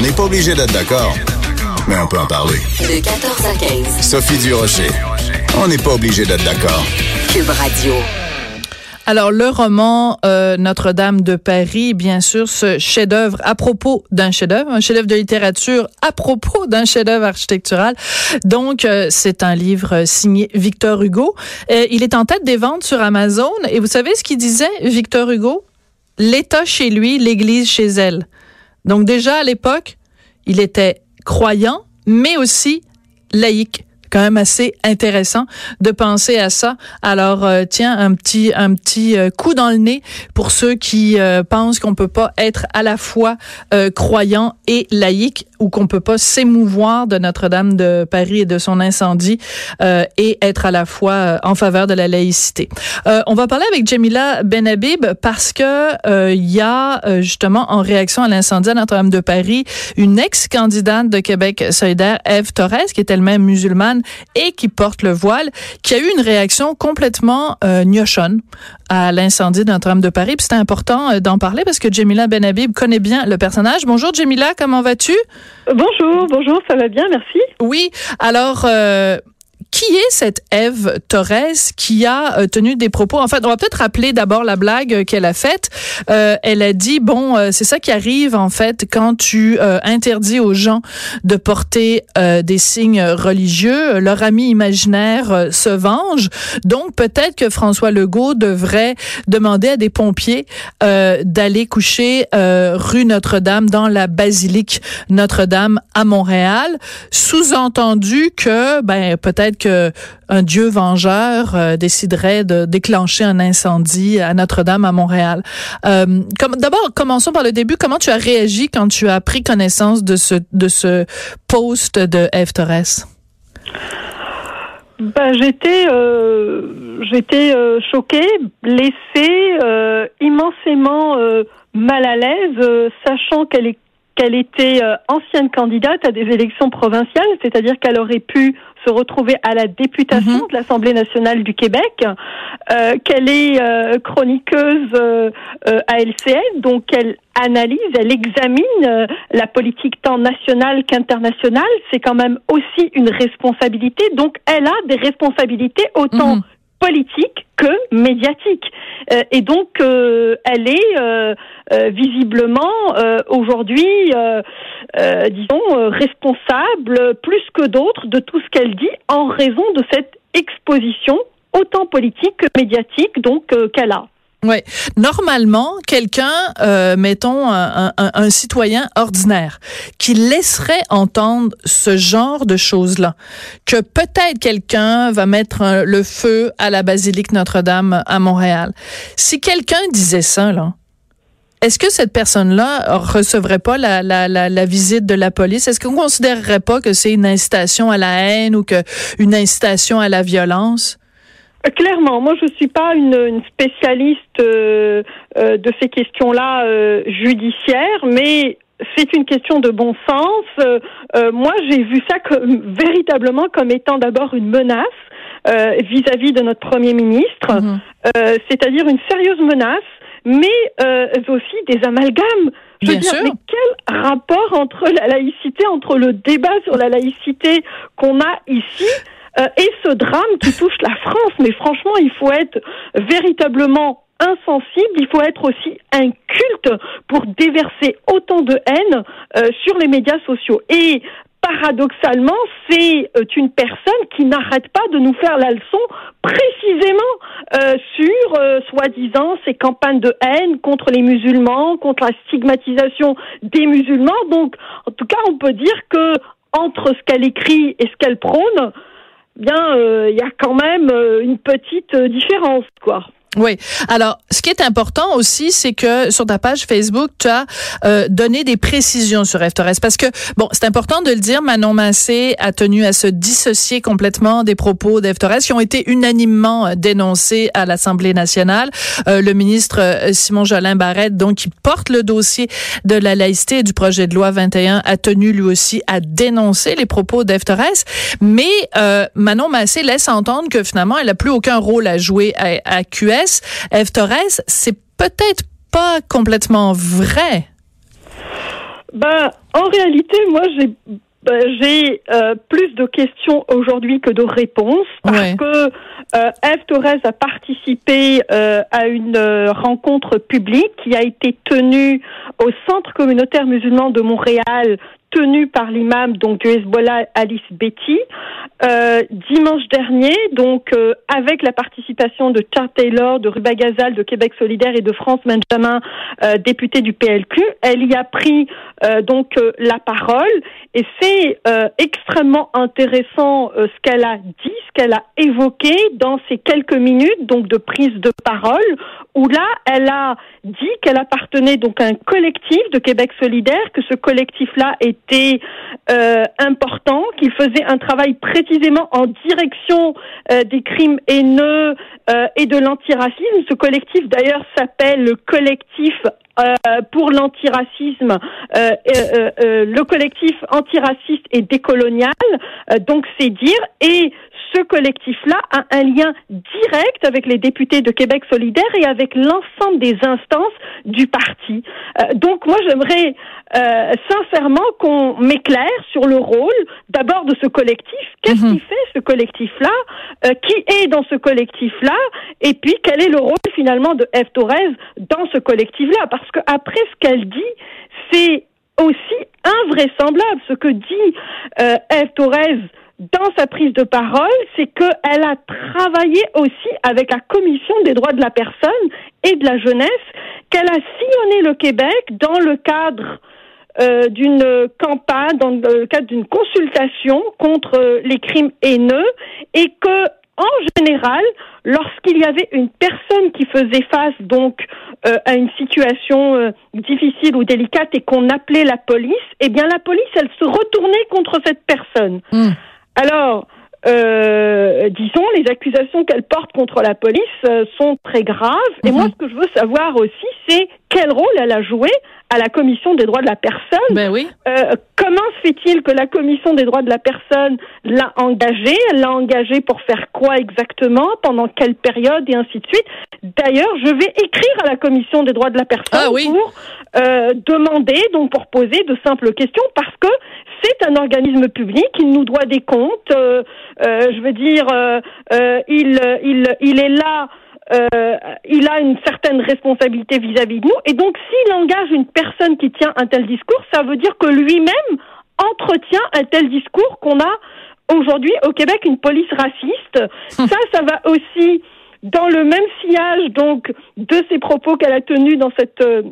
On n'est pas obligé d'être d'accord, mais on peut en parler. De 14 à 15. Sophie Durocher. On n'est pas obligé d'être d'accord. Cube Radio. Alors, le roman euh, Notre-Dame de Paris, bien sûr, ce chef-d'œuvre à propos d'un chef-d'œuvre, un chef-d'œuvre de littérature à propos d'un chef-d'œuvre architectural. Donc, euh, c'est un livre signé Victor Hugo. Euh, il est en tête des ventes sur Amazon. Et vous savez ce qu'il disait, Victor Hugo? L'État chez lui, l'Église chez elle. Donc, déjà à l'époque, il était croyant, mais aussi laïque quand même assez intéressant de penser à ça. Alors euh, tiens un petit un petit euh, coup dans le nez pour ceux qui euh, pensent qu'on peut pas être à la fois croyant et laïque ou qu'on peut pas s'émouvoir de Notre-Dame de Paris et de son incendie et être à la fois en faveur de la laïcité. on va parler avec Jamila Benhabib parce que il y a justement en réaction à l'incendie à Notre-Dame de Paris une ex-candidate de Québec solidaire Eve Torres qui est elle-même musulmane et qui porte le voile, qui a eu une réaction complètement euh, gnochonne à l'incendie de Notre-Dame de Paris. Puis c'était important euh, d'en parler parce que Jamila Benhabib connaît bien le personnage. Bonjour Jamila, comment vas-tu? Bonjour, bonjour, ça va bien, merci. Oui, alors... Euh, qui est cette Eve Torres qui a euh, tenu des propos? En fait, on va peut-être rappeler d'abord la blague qu'elle a faite. Euh, elle a dit bon, euh, c'est ça qui arrive en fait quand tu interdis aux gens de porter des signes religieux. Leur ami imaginaire se venge. Donc peut-être que François Legault devrait demander à des pompiers d'aller coucher rue Notre-Dame dans la basilique Notre-Dame à Montréal. Sous-entendu que ben peut-être un dieu vengeur euh, déciderait de déclencher un incendie à Notre-Dame à Montréal. Euh, D'abord, commençons par le début. Comment tu as réagi quand tu as pris connaissance de ce, de ce post de Eve Torres? Ben, j'étais euh, j'étais choquée, blessée, immensément mal à l'aise, sachant qu'elle est qu'elle était ancienne candidate à des élections provinciales, c'est-à-dire qu'elle aurait pu se retrouver à la députation mhm. de l'Assemblée nationale du Québec, euh, qu'elle est euh, chroniqueuse euh, à LCN, donc elle analyse, elle examine la politique tant nationale qu'internationale. C'est quand même aussi une responsabilité. Donc elle a des responsabilités autant mhm. Politiques que médiatiques. et donc elle est visiblement aujourd'hui, disons, responsable plus que d'autres de tout ce qu'elle dit en raison de cette exposition autant politique que médiatique donc euh, qu'elle a. Oui. Normalement, quelqu'un, euh, mettons un, un, citoyen ordinaire, qui laisserait entendre ce genre de choses-là, que peut-être quelqu'un va mettre le feu à la basilique Notre-Dame à Montréal. Si quelqu'un disait ça, là, est-ce que cette personne-là recevrait pas la, la, la, visite de la police? Est-ce qu'on considérerait pas que c'est une incitation à la haine ou que une incitation à la violence? Euh, clairement, moi je suis pas une, une spécialiste euh, euh, de ces questions-là judiciaires, mais c'est une question de bon sens. moi, j'ai vu ça comme, véritablement comme étant d'abord une menace vis-à-vis de notre premier ministre, mhm. c'est-à-dire une sérieuse menace mais aussi des amalgames. Je veux dire, mais quel rapport entre la laïcité, entre le débat sur la laïcité qu'on a ici euh, et ce drame qui touche la France Mais franchement, il faut être véritablement insensible, il faut être aussi inculte pour déverser autant de haine euh, sur les médias sociaux. Et paradoxalement, c'est euh, une personne qui n'arrête pas de nous faire la leçon précisément euh, sur, euh, soi-disant, ces campagnes de haine contre les musulmans, contre la stigmatisation des musulmans. Donc, en tout cas, on peut dire que entre ce qu'elle écrit et ce qu'elle prône, bien, il y a quand même une petite différence, quoi. Oui. Alors, ce qui est important aussi, c'est que sur ta page Facebook, tu as euh, donné des précisions sur. Torres. Parce que, bon, c'est important de le dire, Manon Massé a tenu à se dissocier complètement des propos d'F. Torres qui ont été unanimement euh, dénoncés à l'Assemblée nationale. Euh, le ministre euh, Simon Jolin Barrette, donc, qui porte le dossier de la laïcité du projet de loi 21, a tenu lui aussi à dénoncer les propos. Torres. Mais Manon Massé laisse entendre que finalement, elle n'a plus aucun rôle à jouer à, à Eve Torres, c'est peut-être pas complètement vrai. Ben, en réalité, moi, j'ai ben, j'ai euh, plus de questions aujourd'hui que de réponses parce Ouais. que euh, Eve Torres a participé euh, à une euh, rencontre publique qui a été tenue au Centre communautaire musulman de Montréal tenue par l'imam donc du Hezbollah Alice Betty euh, dimanche dernier donc euh, avec la participation de Charles Taylor de Ruba Gazal de Québec solidaire et de France Benjamin euh, député du PLQ elle y a pris euh, donc euh, la parole. Et c'est euh, extrêmement intéressant ce qu'elle a dit, ce qu'elle a évoqué dans ces quelques minutes donc de prise de parole où là elle a dit qu'elle appartenait donc à un collectif de Québec solidaire, que ce collectif-là était euh, important, qu'il faisait un travail précisément en direction euh, des crimes haineux euh, et de l'antiracisme. Ce collectif d'ailleurs s'appelle le collectif pour l'antiracisme, le collectif antiraciste et décolonial, donc c'est dire, et ce collectif-là a un lien direct avec les députés de Québec solidaire et avec l'ensemble des instances du parti. Euh, donc moi j'aimerais euh, sincèrement qu'on m'éclaire sur le rôle d'abord de ce collectif. Qu'est-ce Mhm. qui fait ce collectif-là Euh, Qui est dans ce collectif-là Et puis quel est le rôle finalement de Eve Torres dans ce collectif-là? Parce que après ce qu'elle dit, c'est aussi invraisemblable. Ce que dit Eve Torres dans sa prise de parole, c'est qu'elle a travaillé aussi avec la Commission des droits de la personne et de la jeunesse, qu'elle a sillonné le Québec dans le cadre euh, d'une campagne, dans le cadre d'une consultation contre euh, les crimes haineux, et que en général, lorsqu'il y avait une personne qui faisait face donc euh, à une situation euh, difficile ou délicate et qu'on appelait la police, eh bien la police, elle se retournait contre cette personne. Hmm. Alors, euh, disons, les accusations qu'elle porte contre la police euh, sont très graves. Et Mhm. moi, ce que je veux savoir aussi, c'est quel rôle elle a joué à la Commission des droits de la personne. Ben oui. Euh, comment se fait-il que la Commission des droits de la personne l'a engagée? Elle l'a engagée pour faire quoi exactement? Pendant quelle période? Et ainsi de suite. D'ailleurs, je vais écrire à la Commission des droits de la personne Ah oui. pour euh, demander, donc pour poser de simples questions, parce que c'est un organisme public, il nous doit des comptes. euh, euh, je veux dire, euh, euh, il, il, il est là. Euh, il a une certaine responsabilité vis-à-vis de nous. Et donc, s'il engage une personne qui tient un tel discours, ça veut dire que lui-même entretient un tel discours qu'on a aujourd'hui au Québec une police raciste. ça, ça va aussi dans le même sillage donc de ces propos qu'elle a tenus dans cette euh,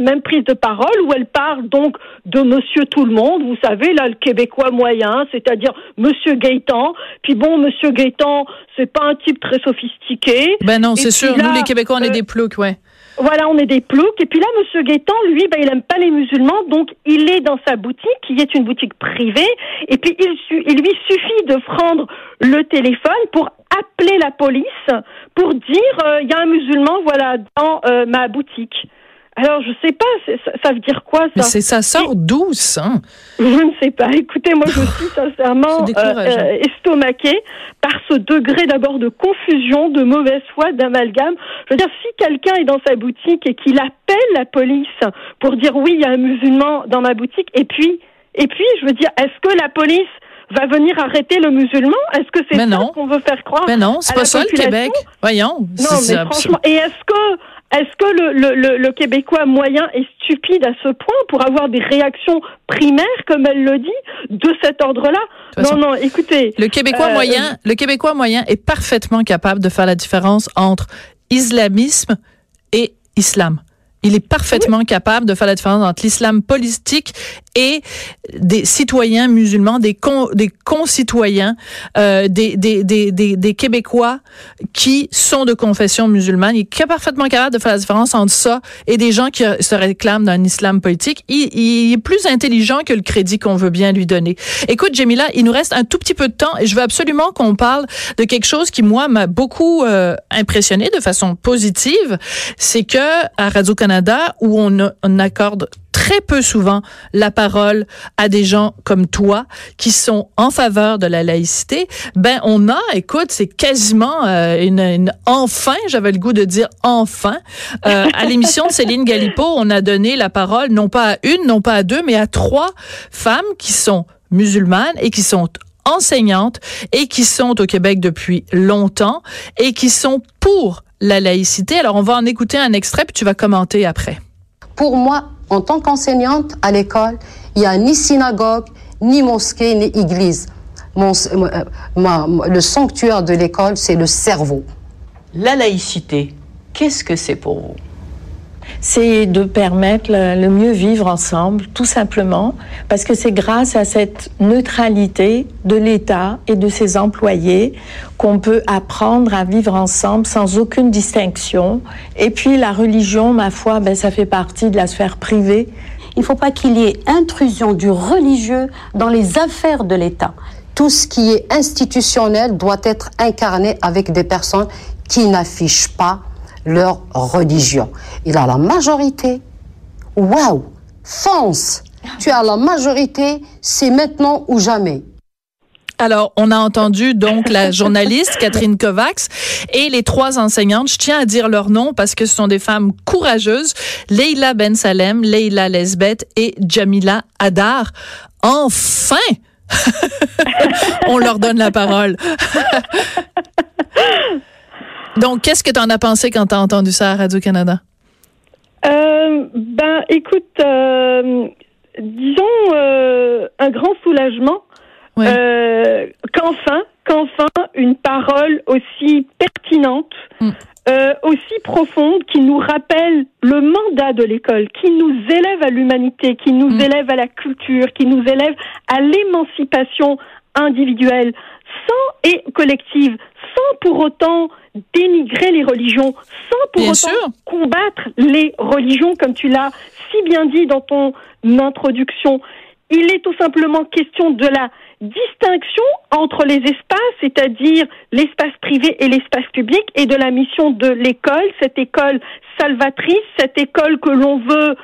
même prise de parole où elle parle donc de Monsieur Tout le Monde, vous savez là le Québécois moyen, c'est-à-dire Monsieur Gaétan. Puis bon, Monsieur Gaétan, c'est pas un type très sophistiqué. Ben non, c'est sûr. là, Nous, les Québécois, on est euh, des ploucs, ouais. Voilà, on est des ploucs. Et puis là, Monsieur Gaétan, lui, ben, il aime pas les musulmans, donc il est dans sa boutique, qui est une boutique privée. Et puis il lui suffit de prendre le téléphone pour appeler la police, pour dire euh, il y a un musulman, voilà, dans euh, ma boutique. Alors je sais pas, ça, ça veut dire quoi Mais ça c'est ça sort d'où, ça? Je ne sais pas. Écoutez, moi je suis sincèrement euh, euh, estomaquée par ce degré d'abord de confusion, de mauvaise foi, d'amalgame. Je veux dire, si quelqu'un est dans sa boutique et qu'il appelle la police pour dire oui, il y a un musulman dans ma boutique, et puis, et puis, je veux dire, est-ce que la police va venir arrêter le musulman? Est-ce que c'est Mais ça qu'on veut faire croire Ben non, c'est pas ça, le Québec. Voyons. Non, C'est- mais franchement, et est-ce que est-ce que le, le, le, le Québécois moyen est stupide à ce point pour avoir des réactions primaires, comme elle le dit, de cet ordre-là? Façon, Non, non, écoutez. Le Québécois Euh, moyen, le Québécois moyen est parfaitement capable de faire la différence entre islamisme et islam. Il est parfaitement capable de faire la différence entre l'islam politique et des citoyens musulmans, des, con, des concitoyens, euh, des, des, des, des, Québécois qui sont de confession musulmane. Il est parfaitement capable de faire la différence entre ça et des gens qui se réclament d'un islam politique. Il, il est plus intelligent que le crédit qu'on veut bien lui donner. Écoute, Jamila, il nous reste un tout petit peu de temps et je veux absolument qu'on parle de quelque chose qui, moi, m'a beaucoup euh, impressionné de façon positive. C'est que à Radio-Canada, où on, a- on accorde très très peu souvent la parole à des gens comme toi qui sont en faveur de la laïcité, ben on a, écoute, c'est quasiment euh, une, une, enfin, j'avais le goût de dire enfin, euh, à l'émission de Céline Galipo, on a donné la parole non pas à une, non pas à deux, mais à trois femmes qui sont musulmanes et qui sont enseignantes et qui sont au Québec depuis longtemps et qui sont pour la laïcité. Alors, on va en écouter un extrait, puis tu vas commenter après. Pour moi, en tant qu'enseignante à l'école, il n'y a ni synagogue, ni mosquée, ni église. Mon, euh, ma, le sanctuaire de l'école, c'est le cerveau. La laïcité, qu'est-ce que c'est pour vous? C'est de permettre le, mieux vivre ensemble, tout simplement, parce que c'est grâce à cette neutralité de l'État et de ses employés qu'on peut apprendre à vivre ensemble sans aucune distinction. Et puis la religion, ma foi, ben, ça fait partie de la sphère privée. Il ne faut pas qu'il y ait intrusion du religieux dans les affaires de l'État. Tout ce qui est institutionnel doit être incarné avec des personnes qui n'affichent pas leur religion. Il a la majorité. Waouh Fonce Tu as la majorité, c'est maintenant ou jamais. Alors, on a entendu donc la journaliste Catherine Kovacs et les trois enseignantes. Je tiens à dire leur nom parce que ce sont des femmes courageuses. Leila Ben Salem, Leila Lesbeth et Jamila Adar. Enfin! on leur donne la parole. Donc, qu'est-ce que tu en as pensé quand tu as entendu ça à Radio-Canada? Euh, ben, écoute, euh, disons euh, un grand soulagement Oui. qu'enfin, qu'enfin, une parole aussi pertinente, Mm. aussi profonde, qui nous rappelle le mandat de l'école, qui nous élève à l'humanité, qui nous Mm. élève à la culture, qui nous élève à l'émancipation individuelle, sans et collective, sans pour autant dénigrer les religions, sans pour Bien autant sûr. combattre les religions, comme tu l'as si bien dit dans ton introduction. Il est tout simplement question de la distinction entre les espaces, c'est-à-dire l'espace privé et l'espace public, et de la mission de l'école, cette école salvatrice, cette école que l'on veut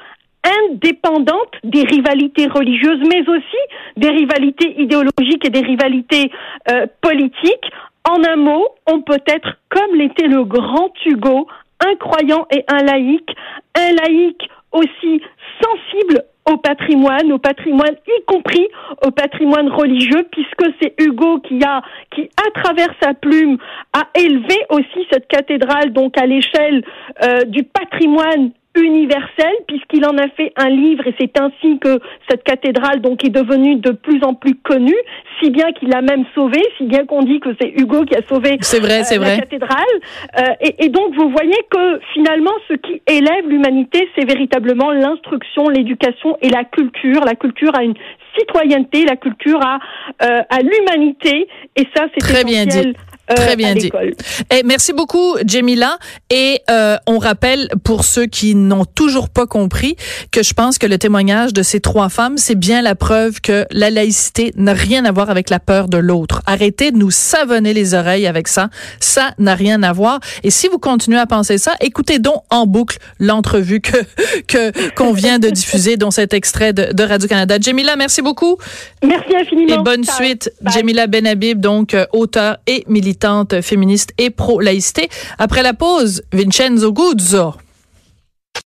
indépendante des rivalités religieuses, mais aussi des rivalités idéologiques et des rivalités euh, politiques. En un mot, on peut être comme l'était le grand Hugo, un croyant et un laïc, un laïc aussi sensible au patrimoine, au patrimoine, y compris au patrimoine religieux, puisque c'est Hugo qui a, qui à travers sa plume a élevé aussi cette cathédrale, donc à l'échelle euh, du patrimoine universel puisqu'il en a fait un livre et c'est ainsi que cette cathédrale donc est devenue de plus en plus connue si bien qu'il l'a même sauvée si bien qu'on dit que c'est Hugo qui a sauvé vrai, euh, la vrai. cathédrale Euh, et, et donc vous voyez que finalement ce qui élève l'humanité c'est véritablement l'instruction l'éducation et la culture la culture a une citoyenneté la culture a euh, à l'humanité et ça c'est Très bien essentiel, dit. Euh, Très bien dit. l'école. Eh, merci beaucoup, Jamila. Et euh, on rappelle pour ceux qui n'ont toujours pas compris que je pense que le témoignage de ces trois femmes, c'est bien la preuve que la laïcité n'a rien à voir avec la peur de l'autre. Arrêtez de nous savonner les oreilles avec ça. Ça n'a rien à voir. Et si vous continuez à penser ça, écoutez donc en boucle l'entrevue que que qu'on vient de diffuser, dont cet extrait de, de Radio Canada. Jamila, merci beaucoup. Merci infiniment. Et bonne Ciao. suite, Bye. Jamila Benhabib, donc euh, auteure et féministe et pro-laïcité. Après la pause, Vincenzo Guzzo.